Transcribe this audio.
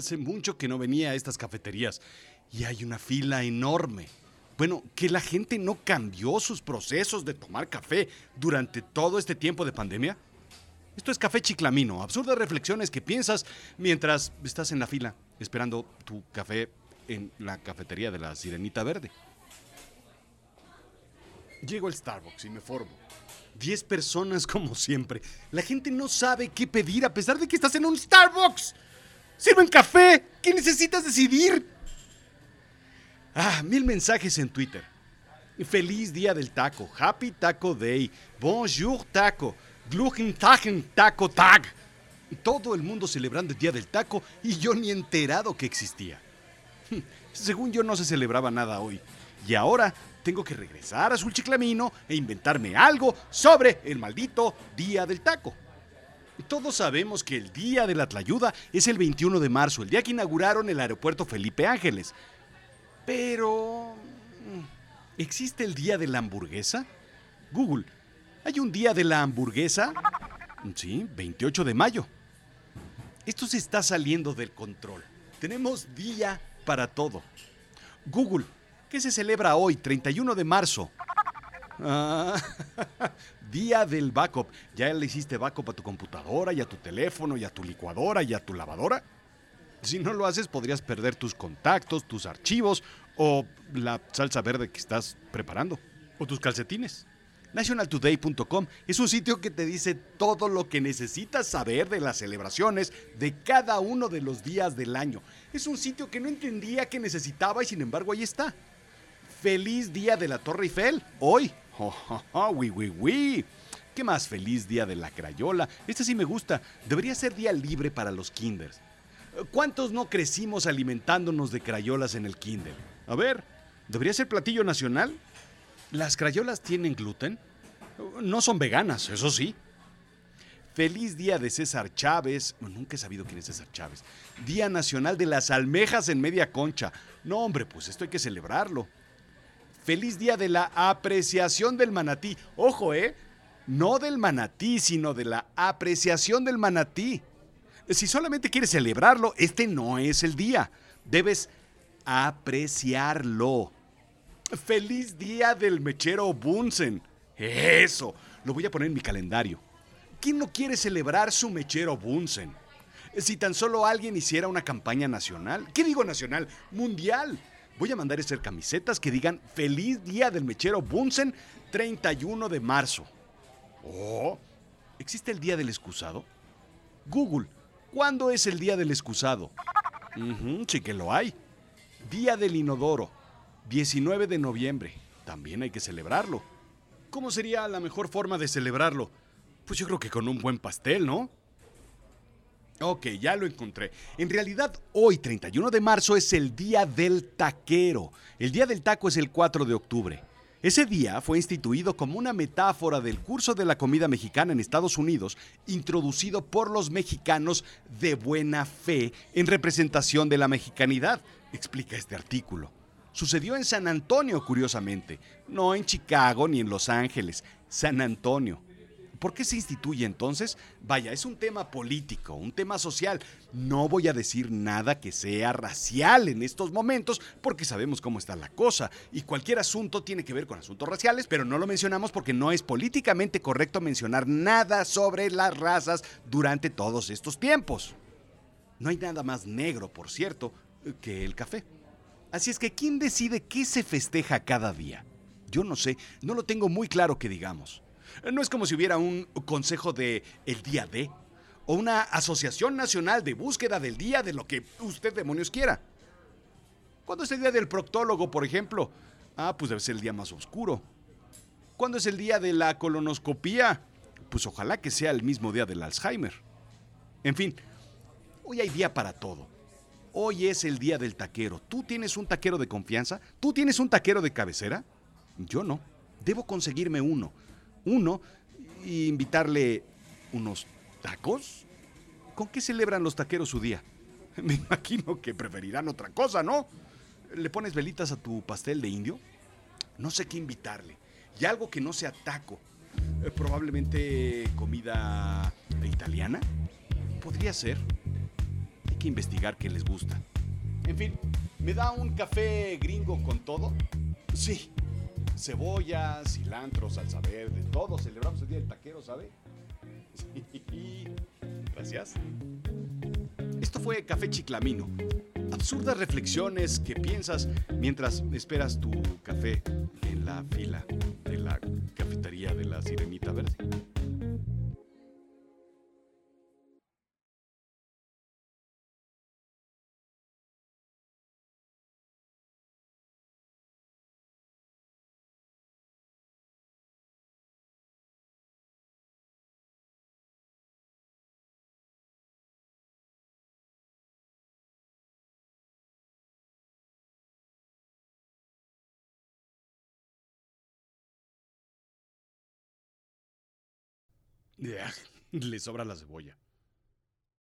Hace mucho que no venía a estas cafeterías y hay una fila enorme. Bueno, que la gente no cambió sus procesos de tomar café durante todo este tiempo de pandemia. Esto es Café Chiclamino, absurdas reflexiones que piensas mientras estás en la fila esperando tu café en la cafetería de la Sirenita Verde. Llego al Starbucks y me formo. Diez personas como siempre. La gente no sabe qué pedir a pesar de que estás en un Starbucks. Sirven café. ¿Qué necesitas decidir? Ah, mil mensajes en Twitter. Feliz día del taco. Happy Taco Day. Bonjour taco. Gluchen Tagen Taco Tag. Todo el mundo celebrando el día del taco y yo ni enterado que existía. Según yo no se celebraba nada hoy. Y ahora tengo que regresar a Sulchiclamino e inventarme algo sobre el maldito Día del Taco. Todos sabemos que el Día de la Tlayuda es el 21 de marzo, el día que inauguraron el aeropuerto Felipe Ángeles. Pero... ¿Existe el Día de la Hamburguesa? Google, ¿hay un Día de la Hamburguesa? Sí, 28 de mayo. Esto se está saliendo del control. Tenemos día para todo. Google, ¿qué se celebra hoy, 31 de marzo? Ah, día del backup. ¿Ya le hiciste backup a tu computadora y a tu teléfono y a tu licuadora y a tu lavadora? Si no lo haces, podrías perder tus contactos, tus archivos o la salsa verde que estás preparando. O tus calcetines. Nationaltoday.com es un sitio que te dice todo lo que necesitas saber de las celebraciones de cada uno de los días del año. Es un sitio que no entendía que necesitaba y sin embargo ahí está. Feliz día de la Torre Eiffel, hoy. Oh, oh, oh, oui, oui, oui. ¿Qué más? Feliz día de la Crayola. Este sí me gusta. Debería ser día libre para los kinders. ¿Cuántos no crecimos alimentándonos de crayolas en el kinder? A ver, ¿debería ser platillo nacional? ¿Las crayolas tienen gluten? No son veganas, eso sí. Feliz día de César Chávez. Nunca he sabido quién es César Chávez. Día Nacional de las Almejas en Media Concha. No, hombre, pues esto hay que celebrarlo. Feliz día de la apreciación del manatí. Ojo, ¿eh? No del manatí, sino de la apreciación del manatí. Si solamente quieres celebrarlo, este no es el día. Debes apreciarlo. Feliz día del mechero Bunsen. Eso, lo voy a poner en mi calendario. ¿Quién no quiere celebrar su mechero Bunsen? Si tan solo alguien hiciera una campaña nacional, ¿qué digo nacional? Mundial. Voy a mandar hacer camisetas que digan Feliz Día del Mechero Bunsen 31 de marzo. Oh, ¿existe el Día del Excusado? Google, ¿cuándo es el Día del Excusado? sí que lo hay. Día del Inodoro, 19 de noviembre. También hay que celebrarlo. ¿Cómo sería la mejor forma de celebrarlo? Pues yo creo que con un buen pastel, ¿no? Ok, ya lo encontré. En realidad, hoy, 31 de marzo, es el Día del Taquero. El Día del Taco es el 4 de octubre. Ese día fue instituido como una metáfora del curso de la comida mexicana en Estados Unidos, introducido por los mexicanos de buena fe en representación de la mexicanidad, explica este artículo. Sucedió en San Antonio, curiosamente, no en Chicago ni en Los Ángeles, San Antonio. ¿Por qué se instituye entonces? Vaya, es un tema político, un tema social. No voy a decir nada que sea racial en estos momentos porque sabemos cómo está la cosa y cualquier asunto tiene que ver con asuntos raciales, pero no lo mencionamos porque no es políticamente correcto mencionar nada sobre las razas durante todos estos tiempos. No hay nada más negro, por cierto, que el café. Así es que, ¿quién decide qué se festeja cada día? Yo no sé, no lo tengo muy claro que digamos. No es como si hubiera un consejo de el día de o una asociación nacional de búsqueda del día de lo que usted demonios quiera. ¿Cuándo es el día del proctólogo, por ejemplo? Ah, pues debe ser el día más oscuro. ¿Cuándo es el día de la colonoscopía? Pues ojalá que sea el mismo día del Alzheimer. En fin, hoy hay día para todo. Hoy es el día del taquero. ¿Tú tienes un taquero de confianza? ¿Tú tienes un taquero de cabecera? Yo no. Debo conseguirme uno. Uno y invitarle unos tacos. ¿Con qué celebran los taqueros su día? Me imagino que preferirán otra cosa, ¿no? ¿Le pones velitas a tu pastel de indio? No sé qué invitarle. Y algo que no sea taco. Eh, probablemente comida italiana. Podría ser. que investigar qué les gusta. En fin, ¿me da un café gringo con todo? Sí. Cebolla, cilantro, salsa verde, todo. Celebramos el día del taquero, ¿sabe? Sí. Gracias. Esto fue Café Chiclamino. Absurdas reflexiones que piensas mientras esperas tu café en la fila de la cafetería de la Sirenita Verde. Le sobra la cebolla.